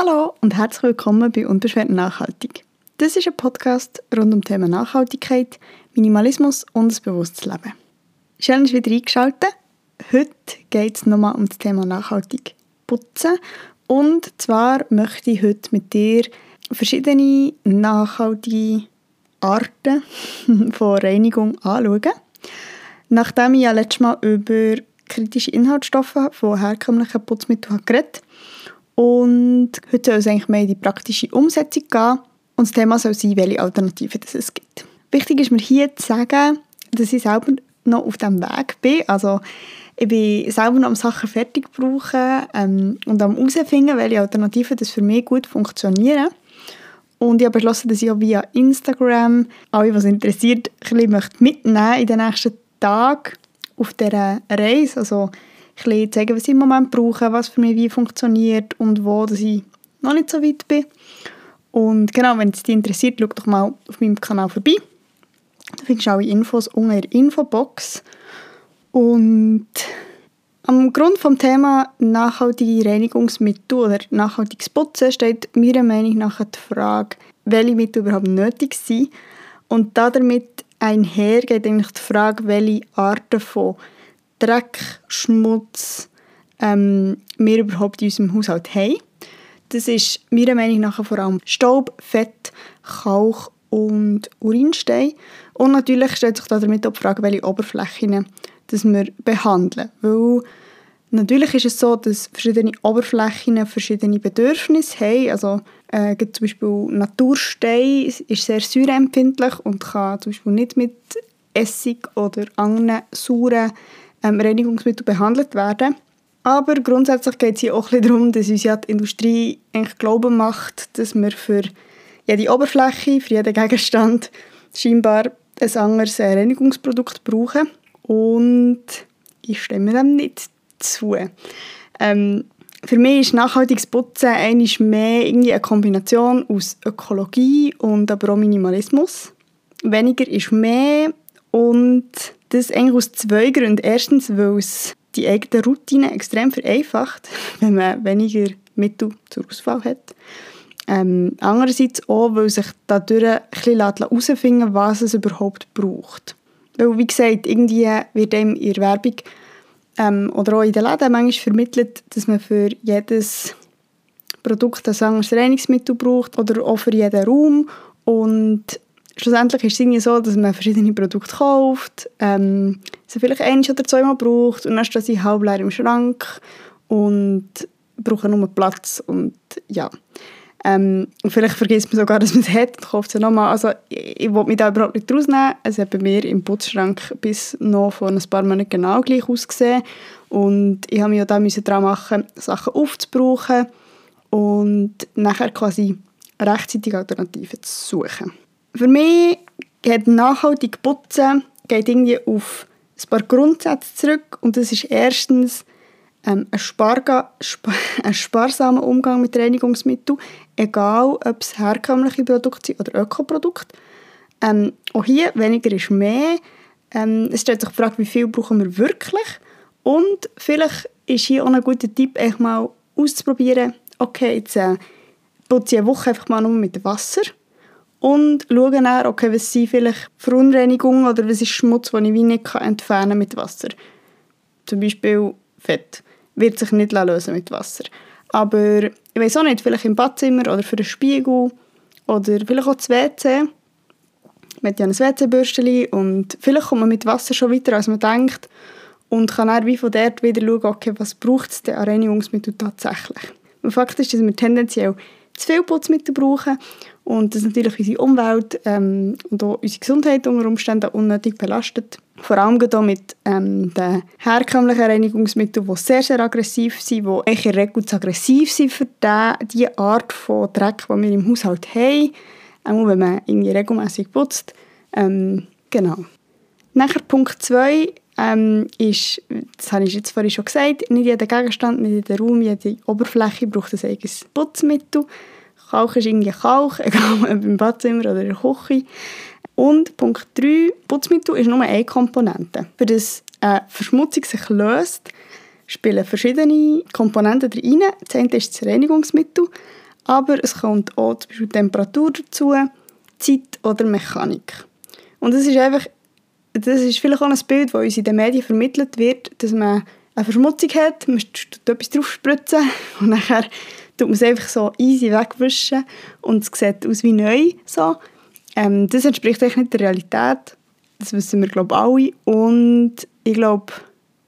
Hallo und herzlich willkommen bei Unbeschwert Nachhaltig. Das ist ein Podcast rund um Thema Nachhaltigkeit, Minimalismus und das bewusstes Leben. Schön, dass du wieder eingeschaltet. Heute geht es nochmal um das Thema nachhaltig putzen. Und zwar möchte ich heute mit dir verschiedene nachhaltige Arten von Reinigung anschauen. Nachdem ich ja letztes Mal über kritische Inhaltsstoffe von herkömmlichen Putzmitteln geredet und heute soll es eigentlich mehr in die praktische Umsetzung gehen. Und das Thema soll sein, welche Alternativen es gibt. Wichtig ist mir hier zu sagen, dass ich selber noch auf diesem Weg bin. Also ich bin selber noch am Sachen fertig brauchen ähm, und am herausfinden, welche Alternativen das für mich gut funktionieren. Und ich habe beschlossen, dass ich auch via Instagram alle, was interessiert, ein bisschen mitnehmen in den nächsten Tagen auf dieser Reise. Also bisschen zeigen, was ich im Moment brauche, was für mich wie funktioniert und wo dass ich noch nicht so weit bin. Und genau, wenn es dich interessiert, schau doch mal auf meinem Kanal vorbei. Da findest du alle Infos unten in der Infobox. Und am Grund vom Thema nachhaltige Reinigungsmittel oder nachhaltiges Putzen steht meiner Meinung nach die Frage, welche Mittel überhaupt nötig sind. Und damit einhergeht eigentlich die Frage, welche Arten von Dreck, Schmutz ähm, wir überhaupt in unserem Haushalt haben. Das ist meiner Meinung nach vor allem Staub, Fett, Kalk und Urinstein. Und natürlich stellt sich damit auch die Frage, welche Oberflächen wir behandeln. Weil natürlich ist es so, dass verschiedene Oberflächen verschiedene Bedürfnisse haben. Also äh, zum Beispiel Naturstein ist sehr säureempfindlich und kann zum Beispiel nicht mit Essig oder anderen sauren ähm, Reinigungsmittel behandelt werden. Aber grundsätzlich geht es hier auch darum, dass uns ja die Industrie eigentlich glauben macht, dass wir für jede Oberfläche, für jeden Gegenstand scheinbar ein anderes Reinigungsprodukt brauchen. Und ich stimme dem nicht zu. Ähm, für mich ist nachhaltiges Putzen eigentlich mehr irgendwie eine Kombination aus Ökologie und aber auch Minimalismus. Weniger ist mehr und das eigentlich aus zwei Gründen. Erstens, weil es die eigene Routine extrem vereinfacht, wenn man weniger Mittel zur Auswahl hat. Ähm, andererseits auch, weil sich dadurch ein bisschen herausfinden was es überhaupt braucht. Weil, wie gesagt, irgendwie wird einem in der Werbung ähm, oder auch in den Läden manchmal vermittelt, dass man für jedes Produkt ein anderes Reinigungsmittel braucht oder auch für jeden Raum. Und schlussendlich ist es irgendwie so, dass man verschiedene Produkte kauft, ähm, sie vielleicht ein oder zweimal braucht und dann stehen sie halb leer im Schrank und brauchen nur Platz und ja. Ähm, und vielleicht vergisst man sogar, dass man es hat und kauft sie nochmal. Also ich, ich will mich da überhaupt nicht rausnehmen. Es hat bei mir im Putzschrank bis noch vor ein paar Monaten genau gleich ausgesehen und ich habe mich auch da daran machen, Sachen aufzubrauchen und nachher quasi rechtzeitig Alternativen zu suchen. Für mich geht nachhaltig Putzen geht irgendwie auf ein paar Grundsätze zurück und das ist erstens ähm, ein, Sparga, sp ein sparsamer Umgang mit Reinigungsmitteln, egal ob es herkömmliche Produkte sind oder Ökoprodukte. Ähm, auch hier weniger ist mehr. Ähm, es stellt sich die Frage, wie viel brauchen wir wirklich und vielleicht ist hier auch ein guter Tipp, echt mal auszuprobieren, okay, jetzt äh, putze ich eine Woche einfach mal nur mit Wasser und schauen dann, okay, was sind vielleicht Verunreinigungen oder was ist Schmutz, den ich wie nicht entfernen kann mit Wasser. Zum Beispiel Fett wird sich nicht lösen mit Wasser. Aber ich weiß auch nicht, vielleicht im Badzimmer oder für den Spiegel oder vielleicht auch das WC. Man hat ja ein WC-Bürstchen und vielleicht kommt man mit Wasser schon weiter, als man denkt und kann dann wie von dort wieder schauen, okay, was braucht es denn an Reinigungsmittel tatsächlich. Und Fakt ist, dass wir tendenziell zu viel Putzmittel brauchen und das natürlich unsere Umwelt ähm, und auch unsere Gesundheit unter Umständen unnötig belastet. Vor allem hier mit ähm, den herkömmlichen Reinigungsmitteln, die sehr, sehr aggressiv sind, die eigentlich in Regel zu aggressiv sind für die, die Art von Dreck, die wir im Haushalt haben, auch wenn man irgendwie regelmäßig putzt. Ähm, genau. Nachher Punkt 2 ähm, ist, das habe ich jetzt vorhin schon gesagt, nicht jeder Gegenstand, nicht jeder Raum, jede Oberfläche braucht ein eigenes Putzmittel. Kalk ist irgendwie Kalk, egal ob im Badzimmer oder in der Küche. Und Punkt 3, Putzmittel ist nur eine Komponente. Für das eine Verschmutzung sich löst, spielen verschiedene Komponenten rein. Das eine ist das Reinigungsmittel, aber es kommt auch zum Beispiel Temperatur dazu, Zeit oder Mechanik. Und das ist einfach, das ist vielleicht auch ein Bild, das uns in den Medien vermittelt wird, dass man eine Verschmutzung hat, man tut etwas drauf spritzen und nachher tut man es einfach so easy wegwischen und es sieht aus wie neu. So. Ähm, das entspricht eigentlich nicht der Realität. Das wissen wir, glaube ich, alle. Und ich glaube,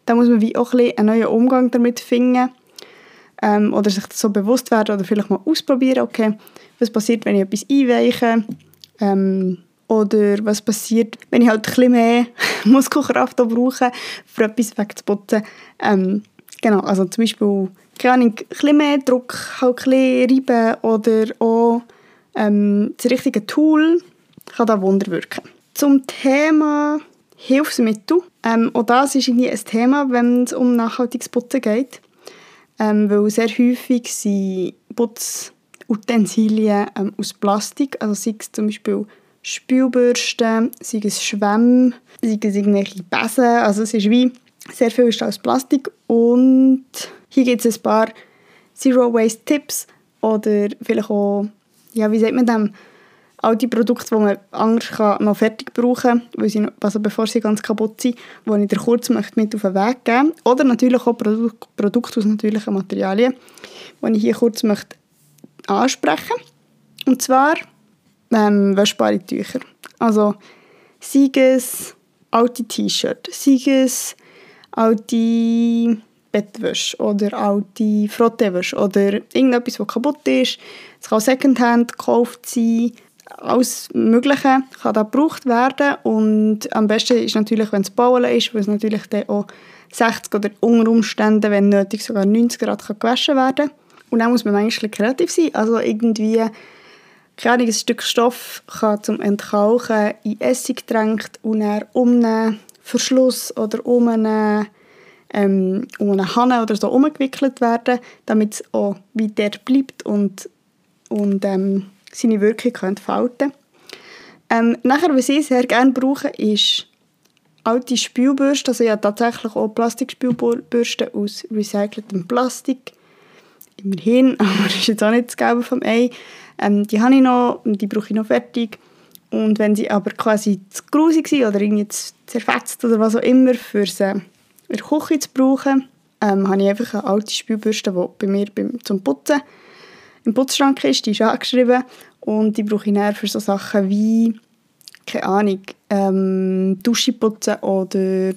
da muss man wie auch ein einen neuen Umgang damit finden. Ähm, oder sich so bewusst werden oder vielleicht mal ausprobieren, okay, was passiert, wenn ich etwas einweiche. Ähm, oder was passiert, wenn ich halt ein bisschen mehr Muskelkraft brauche, für etwas wegzuputzen. Ähm, genau, also zum Beispiel keine Ahnung, ein bisschen mehr Druck, halt ein bisschen reiben oder auch ähm, das richtige Tool kann da Wunder wirken. Zum Thema Hilfsmittel. Ähm, auch das ist irgendwie ein Thema, wenn es um nachhaltiges Putzen geht. Ähm, weil sehr häufig sind Putzutensilien ähm, aus Plastik, also sei es zum Beispiel Spülbürsten, sei es Schwämme, sei es irgendwelche Besen. Also es ist wie, sehr viel ist aus Plastik und hier gibt es ein paar Zero-Waste-Tipps oder vielleicht auch, ja, wie sagt man dem, alte Produkte, die man anders kann, noch fertig brauchen kann, sie, also bevor sie ganz kaputt sind, die ich dir kurz möchte mit auf den Weg geben möchte. Oder natürlich auch Produ Produkte aus natürlichen Materialien, die ich hier kurz möchte ansprechen Und zwar ähm, waschbare Tücher. Also sei es alte T-Shirts, sei es alte Bettwäsche oder alte Frottewäsche oder irgendetwas, das kaputt ist. Es kann Secondhand gekauft sein. Alles Mögliche kann da gebraucht werden und am besten ist natürlich, wenn es bauen ist, weil es natürlich dann auch 60 oder unter Umständen, wenn nötig, sogar 90 Grad kann gewaschen werden Und dann muss man manchmal kreativ sein. Also irgendwie, keine ein Stück Stoff kann zum Entkauchen in Essig getränkt und dann um einen Verschluss oder um einen ähm, um eine Hanne oder so umgewickelt werden, damit es auch weiter bleibt und, und ähm, seine Wirkung entfalten ähm, Nachher, was ich sehr gerne brauche, ist alte Spülbürsten. Also ja, tatsächlich auch Plastikspülbürsten aus recyceltem Plastik. Immerhin, aber das ist jetzt auch nicht das Gelbe vom Ei. Ähm, die habe ich noch und die brauche ich noch fertig. Und wenn sie aber quasi zu grusig sind oder irgendwie zerfetzt oder was auch immer, für sie in der Küche zu brauchen, ähm, habe ich einfach eine alte Spülbürste, die bei mir beim, zum Putzen im Putzschrank ist. Die ist angeschrieben und die brauche ich dann für so Sachen wie, keine Ahnung, ähm, Dusche putzen oder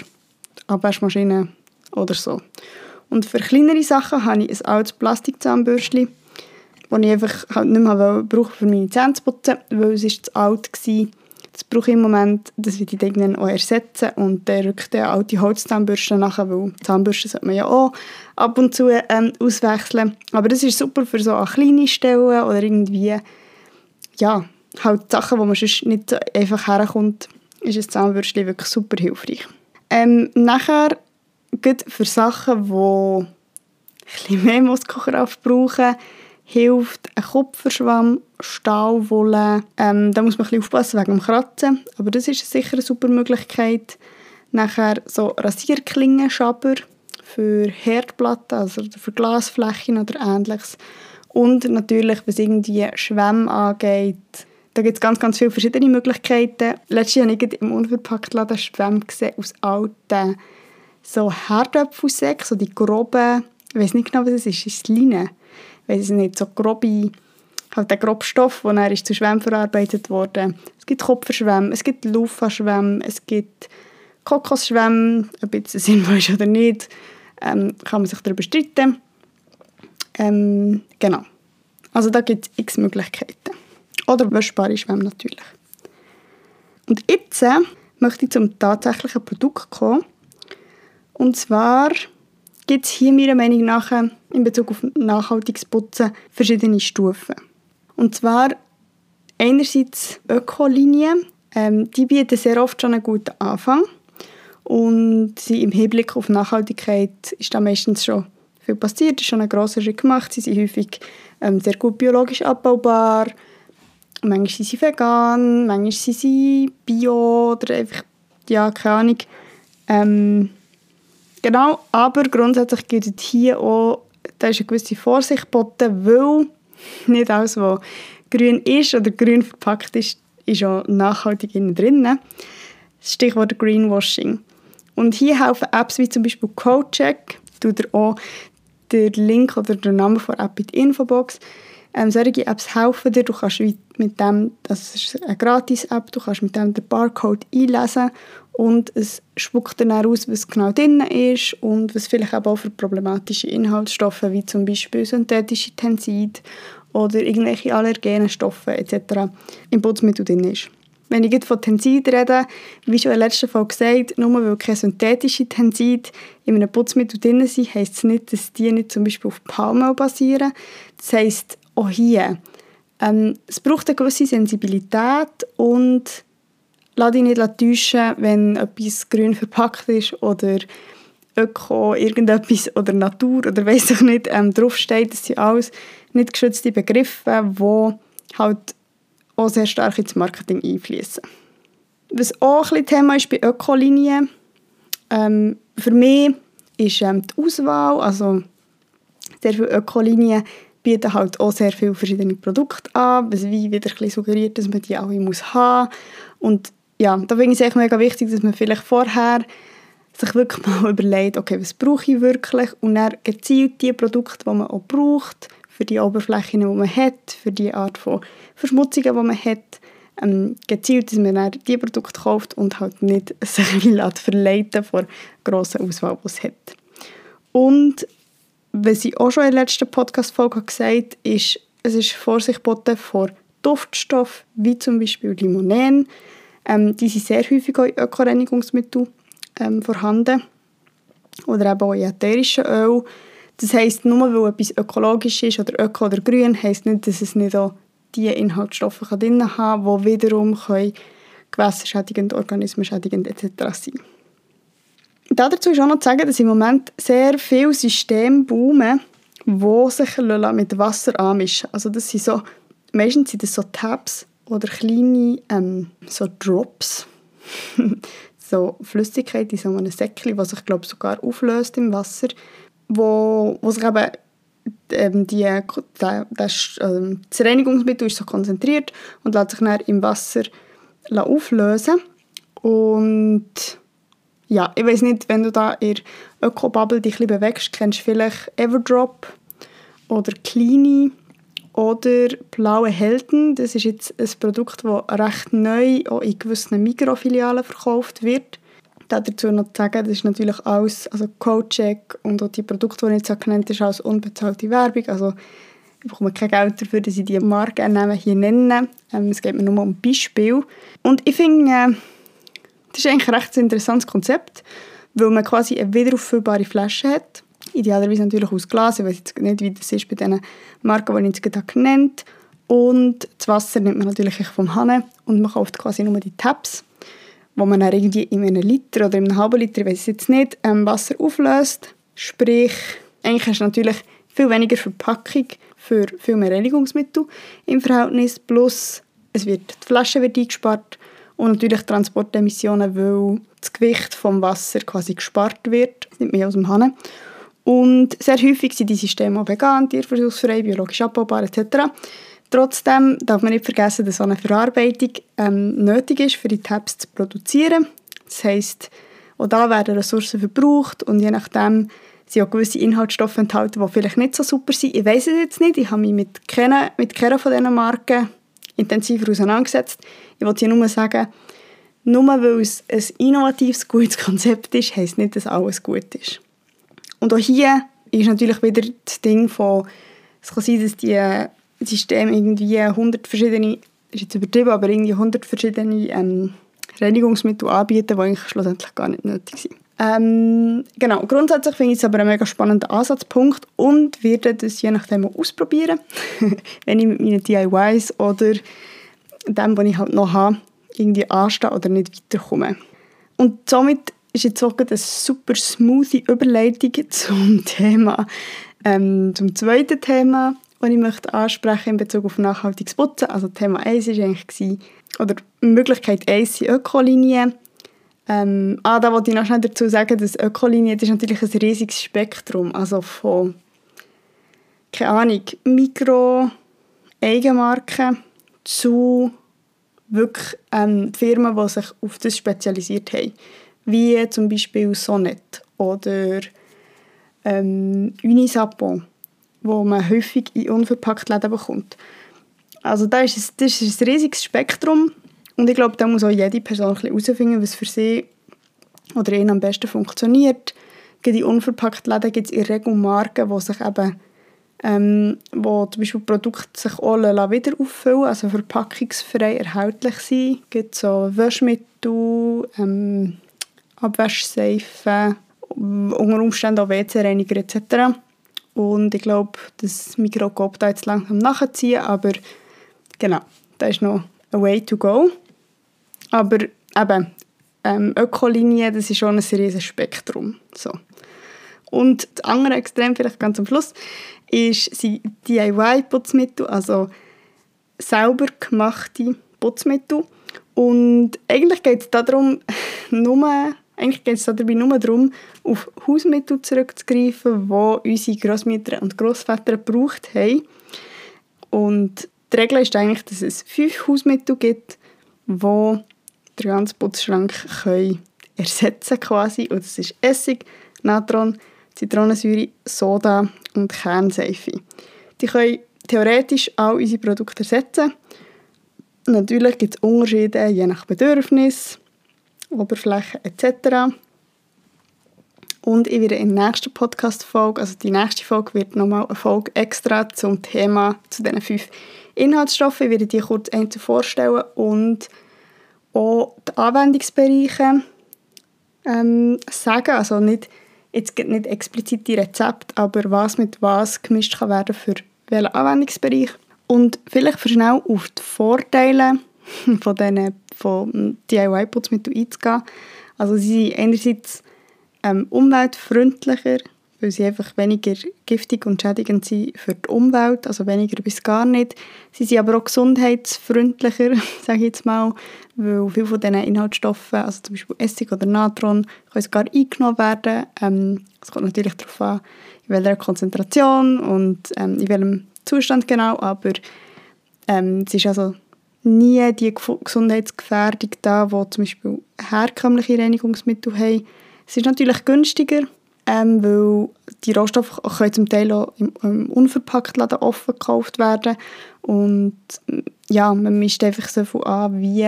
Abwaschmaschine oder so. Und für kleinere Sachen habe ich ein altes Plastikzahnbürstchen, das ich einfach halt nicht mehr brauche, für meine Zähne zu putzen, weil es ist zu alt war das brauche ich im Moment, das wird ich dann auch ersetzen und dann rückt der alte Holzzahnbürste nachher, weil Zahnbürste sollte man ja auch ab und zu ähm, auswechseln. Aber das ist super für so kleine Stellen oder irgendwie, ja, halt Sachen, wo man sonst nicht so einfach herkommt, ist ein Zahnbürstchen wirklich super hilfreich. Ähm, nachher, für Sachen, die ein bisschen mehr Muskelkraft brauchen, hilft ein Kupferschwamm, Stahlwolle. Ähm, da muss man ein bisschen aufpassen wegen dem Kratzen, aber das ist sicher eine super Möglichkeit. Nachher so Rasierklingenschaber für Herdplatten, also für Glasflächen oder ähnliches. Und natürlich, was irgendwie Schwämme angeht, da gibt es ganz, ganz viele verschiedene Möglichkeiten. Letztes Jahr habe ich im Unverpacktladen Schwämme gesehen aus alten so Herdöpfelsäcken, so die groben, ich weiß nicht genau, was es ist, ist es Leine weiß nicht, so grobe, halt der grobe Stoff, der dann ist zu Schwämmen verarbeitet wurde. Es gibt Kupferschwämme, es gibt Lufa-Schwämme, es gibt Kokosschwämme, ob jetzt sinnvoll ist oder nicht, ähm, kann man sich darüber streiten. Ähm, genau. Also da gibt es x Möglichkeiten. Oder waschbare Schwämme natürlich. Und jetzt äh, möchte ich zum tatsächlichen Produkt kommen. Und zwar gibt es hier meiner Meinung nach in Bezug auf nachhaltiges Putzen verschiedene Stufen. Und zwar einerseits Ökolinien. Ähm, die bieten sehr oft schon einen guten Anfang. Und sie im Hinblick auf Nachhaltigkeit ist da meistens schon viel passiert, ist schon ein grosser Schritt gemacht. Sie sind häufig ähm, sehr gut biologisch abbaubar. Manchmal sind sie vegan, manchmal sind sie bio oder einfach, ja, keine Ahnung. Ähm, Genau, aber grundsätzlich gilt hier auch, da ist eine gewisse Vorsicht geboten, weil nicht alles, was grün ist oder grün verpackt ist, ist auch nachhaltig innen drin. Stichwort Greenwashing. Und hier helfen Apps wie zum Beispiel CodeCheck, tut ihr auch den Link oder den Namen von App in die Infobox. Ähm, solche Apps helfen dir, du kannst mit dem, das ist eine Gratis-App, du kannst mit dem den Barcode einlesen und es spuckt dann aus, was genau drin ist und was vielleicht auch für problematische Inhaltsstoffe wie zum Beispiel synthetische Tenside oder irgendwelche allergenen Stoffe etc. im Putzmittel drin ist. Wenn ich von Tenside rede, wie schon in der letzten Folge gesagt, nur weil keine synthetischen Tenside in einem Putzmittel drin sind, heisst es nicht, dass die nicht zum Beispiel auf Palmöl basieren. Das heisst, auch hier, ähm, es braucht eine gewisse Sensibilität und lass dich nicht täuschen, wenn etwas grün verpackt ist oder Öko, irgendetwas oder Natur oder weiß ich nicht ähm, draufsteht. Das sind alles nicht geschützte Begriffe, die halt auch sehr stark ins Marketing einfließen. Was auch ein Thema ist bei Ökolinien, ähm, für mich ist ähm, die Auswahl, also sehr viele Ökolinien bieten halt auch sehr viele verschiedene Produkte an, was wie wieder ein suggeriert, dass man die alle muss haben und ja, da finde ich es echt mega wichtig, dass man vielleicht vorher sich wirklich mal überlegt, okay, was brauche ich wirklich und dann gezielt die Produkte, die man auch braucht, für die Oberflächen, die man hat, für die Art von Verschmutzungen, die man hat, ähm, gezielt, dass man dann die Produkte kauft und halt nicht sich verleiten vor grossen Auswahl, die es hat. Und was ich auch schon in der letzten Podcast-Folge gesagt habe, ist, es ist Vorsicht vor Duftstoffen, wie zum Beispiel Limonen. Ähm, die sind sehr häufig in Ökoreinigungsmitteln ähm, vorhanden. Oder eben auch in ätherischen Öl. Das heisst, nur weil etwas ökologisch ist oder öko oder grün, heisst nicht, dass es nicht auch die Inhaltsstoffe drin haben kann, die wiederum können gewässerschädigend, organismenschädigend etc. sein Dazu ist auch noch zu sagen, dass im Moment sehr viele Systeme boomen, die sich mit Wasser anmischen Also das sind so, meistens sind das so Tabs oder kleine ähm, so Drops, so Flüssigkeit in so einem Säckchen, was sich glaube sogar auflöst im Wasser, wo, wo sich eben ähm, die, der, das, ähm, das Reinigungsmittel ist so konzentriert und lässt sich dann im Wasser auflösen. Und ja, ich weiß nicht, wenn du da in der Öko-Bubble dich ein bewegst, kennst du vielleicht Everdrop oder Kleine oder Blaue Helden. Das ist jetzt ein Produkt, das recht neu auch in gewissen Mikrofilialen verkauft wird dazu noch zu sagen, das ist natürlich alles, also Codecheck und auch die Produkte, die ich jetzt genannt habe, ist alles unbezahlte Werbung. Also ich bekomme kein Geld dafür, dass ich die Markennamen hier nenne. Ähm, es geht mir nur um ein Beispiel. Und ich finde, äh, das ist eigentlich ein recht interessantes Konzept, weil man quasi eine wiederauffüllbare Flasche hat. Idealerweise natürlich aus Glas, ich weiß jetzt nicht, wie das ist bei den Marken, die ich jetzt gerade genannt. Und das Wasser nimmt man natürlich vom Hahn und man kauft quasi nur die Tabs wo man dann irgendwie in einem Liter oder in einem halben Liter, ich weiß jetzt nicht, ähm, Wasser auflöst. Sprich, eigentlich hast du natürlich viel weniger Verpackung für viel mehr Reinigungsmittel im Verhältnis, plus es wird, die Flasche wird eingespart und natürlich Transportemissionen, weil das Gewicht vom Wasser quasi gespart wird, nicht mehr aus dem Hahn. Und sehr häufig sind die Systeme auch vegan, tierversuchsfrei, biologisch abbaubar etc. Trotzdem darf man nicht vergessen, dass so eine Verarbeitung ähm, nötig ist, für die Tabs zu produzieren. Das heisst, auch da werden Ressourcen verbraucht und je nachdem sind auch gewisse Inhaltsstoffe enthalten, die vielleicht nicht so super sind. Ich weiß es jetzt nicht, ich habe mich mit keiner, mit keiner von diesen Marken intensiver auseinandergesetzt. Ich wollte hier nur sagen, nur weil es ein innovatives, gutes Konzept ist, heisst nicht, dass alles gut ist. Und auch hier ist natürlich wieder das Ding von, es kann sein, dass die System irgendwie 100 verschiedene, ist jetzt übertrieben, aber irgendwie 100 verschiedene ähm, Reinigungsmittel anbieten, die eigentlich schlussendlich gar nicht nötig sind. Ähm, genau, grundsätzlich finde ich es aber einen mega spannenden Ansatzpunkt und werde das je nachdem ausprobieren, wenn ich mit meinen DIYs oder dem, was ich halt noch habe, irgendwie anstehe oder nicht weiterkomme. Und somit ist jetzt auch eine super smooth Überleitung zum Thema, ähm, zum zweiten Thema, die ich möchte ansprechen in Bezug auf nachhaltiges Putzen. Also Thema 1 war eigentlich, oder Möglichkeit 1 sind Ökolinien. Ähm, ah, da wollte ich noch schnell dazu sagen, dass Ökolinien ist natürlich ein riesiges Spektrum, also von, keine Ahnung, Mikro, Eigenmarken zu wirklich ähm, Firmen, die sich auf das spezialisiert haben. Wie zum Beispiel Sonnet oder ähm, Unisapon, wo man häufig in unverpackt Läden bekommt. Also da ist es, das ist ein riesiges Spektrum und ich glaube, da muss auch jede Person herausfinden, was für sie oder ihnen am besten funktioniert. In unverpackt Läden gibt es in Regel Marken, die sich eben ähm, wo zum Beispiel Produkte sich alle wieder auffüllen, also verpackungsfrei erhältlich sind. Es gibt so Waschmittel, ähm, Abwaschseifen, unter Umständen auch WC-Reiniger etc. Und ich glaube, das Mikroskop da jetzt langsam nachziehen, aber genau, da ist noch a way to go. Aber eben, ähm, Ökolinie, das ist schon ein riesiges Spektrum. So. Und das andere Extrem, vielleicht ganz am Schluss, ist sind DIY-Putzmittel, also selber gemachte Putzmittel. Und eigentlich geht es darum, nur, eigentlich geht es dabei nur darum, auf Hausmittel zurückzugreifen, die unsere Großmütter und Großväter gebraucht haben. Und die Regel ist eigentlich, dass es fünf Hausmittel gibt, die den ganzen Putzschrank können ersetzen quasi. Und das ist Essig, Natron, Zitronensäure, Soda und Kernseife. Die können theoretisch all unsere Produkte ersetzen. Natürlich gibt es Unterschiede je nach Bedürfnis, Oberfläche etc. Und ich werde in der nächsten Podcast-Folge, also die nächste Folge wird nochmal eine Folge extra zum Thema, zu diesen fünf Inhaltsstoffen. Ich werde die kurz einzeln vorstellen und auch die Anwendungsbereiche ähm, sagen. Also nicht jetzt nicht explizit die Rezepte, aber was mit was gemischt kann werden für welchen Anwendungsbereich. Und vielleicht für schnell auf die Vorteile von diesen von DIY-Putzmitteln einzugehen. Also sie sind einerseits ähm, umweltfreundlicher, weil sie einfach weniger giftig und schädigend sind für die Umwelt, also weniger bis gar nicht. Sie sind aber auch gesundheitsfreundlicher, sage ich jetzt mal, weil viele von diesen Inhaltsstoffen, also zum Beispiel Essig oder Natron, können sogar eingenommen werden. Ähm, es kommt natürlich darauf an, in welcher Konzentration und ähm, in welchem Zustand genau, aber ähm, es ist also nie die Gesundheitsgefährdung da, wo zum Beispiel herkömmliche Reinigungsmittel haben. Es ist natürlich günstiger, ähm, weil die Rohstoffe können zum Teil auch im, im Unverpacktladen offen gekauft werden und ja, man mischt einfach so viel an, wie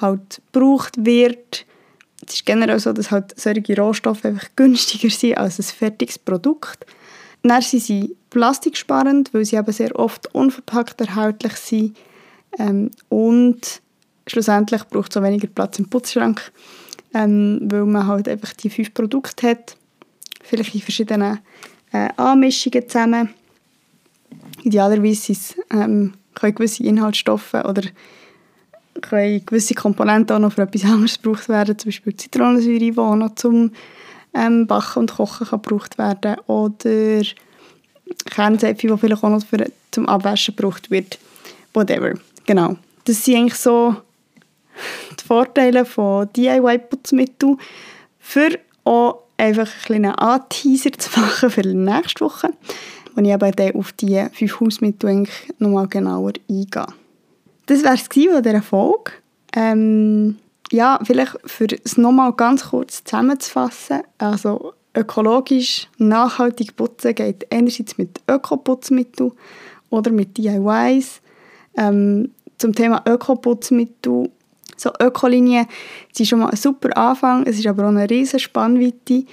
halt gebraucht wird. Es ist generell so, dass halt solche Rohstoffe einfach günstiger sind als ein fertiges Produkt. Dann sind sie plastiksparend, weil sie eben sehr oft unverpackt erhältlich sind ähm, und schlussendlich braucht es auch weniger Platz im Putzschrank, ähm, weil man halt einfach die fünf Produkte hat vielleicht in verschiedenen äh, Anmischungen zusammen. Idealerweise ähm, können gewisse Inhaltsstoffe oder können gewisse Komponenten auch noch für etwas anderes gebraucht werden, zum Beispiel Zitronensäure, die auch noch zum ähm, Backen und Kochen kann gebraucht werden oder Kernseife, die vielleicht auch noch für, zum Abwaschen gebraucht wird. Whatever. Genau. Das sind eigentlich so die Vorteile von DIY-Putzmitteln für auch einfach ein kleinen Anteaser zu machen für nächste Woche, wo ich eben dann auf die fünf Hausmittel nochmal genauer eingehe. Das wäre es von dieser Folge. Ähm, ja, vielleicht für es nochmal ganz kurz zusammenzufassen. Also ökologisch nachhaltig putzen geht einerseits mit Ökoputzmitteln oder mit DIYs. Ähm, zum Thema Ökoputzmittel so Ökolinien sind schon mal ein super Anfang. Es ist aber auch eine riesige Spannweite,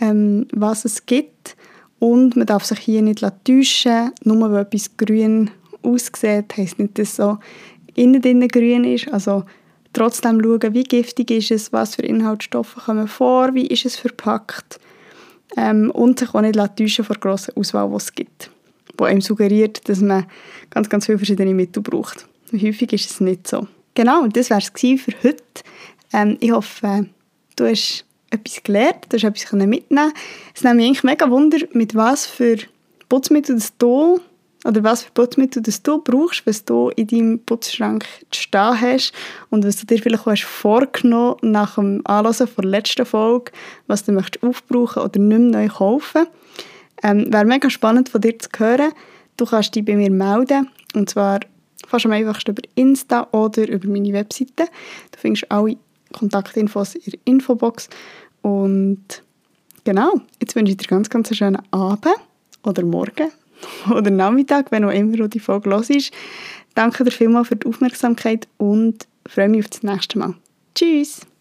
ähm, was es gibt. Und man darf sich hier nicht täuschen, nur weil etwas grün aussieht, heisst nicht, dass es so innen drin grün ist. Also trotzdem schauen, wie giftig ist es, was für Inhaltsstoffe kommen vor, wie ist es verpackt ähm, und sich auch nicht täuschen vor der grossen Auswahl, die es gibt, die einem suggeriert, dass man ganz, ganz viele verschiedene Mittel braucht. Häufig ist es nicht so. Genau, das war es für heute. Ähm, ich hoffe, du hast etwas gelernt, du hast etwas mitnehmen Es nimmt mich eigentlich mega Wunder, mit was für Putzmittel du oder was für Putzmittel das du brauchst, was du in deinem Putzschrank stehen hast und was du dir vielleicht hast vorgenommen nach dem Anlassen der letzten Folge, was du möchtest aufbrauchen oder nicht mehr neu kaufen. Ähm, Wäre mega spannend von dir zu hören. Du kannst dich bei mir melden und zwar Fast am einfachsten über Insta oder über meine Webseite. Du findest alle Kontaktinfos in der Infobox. Und genau, jetzt wünsche ich dir ganz, ganz einen schönen Abend oder Morgen oder Nachmittag, wenn auch immer du die Folge hörst. Danke dir vielmals für die Aufmerksamkeit und freue mich auf das nächste Mal. Tschüss!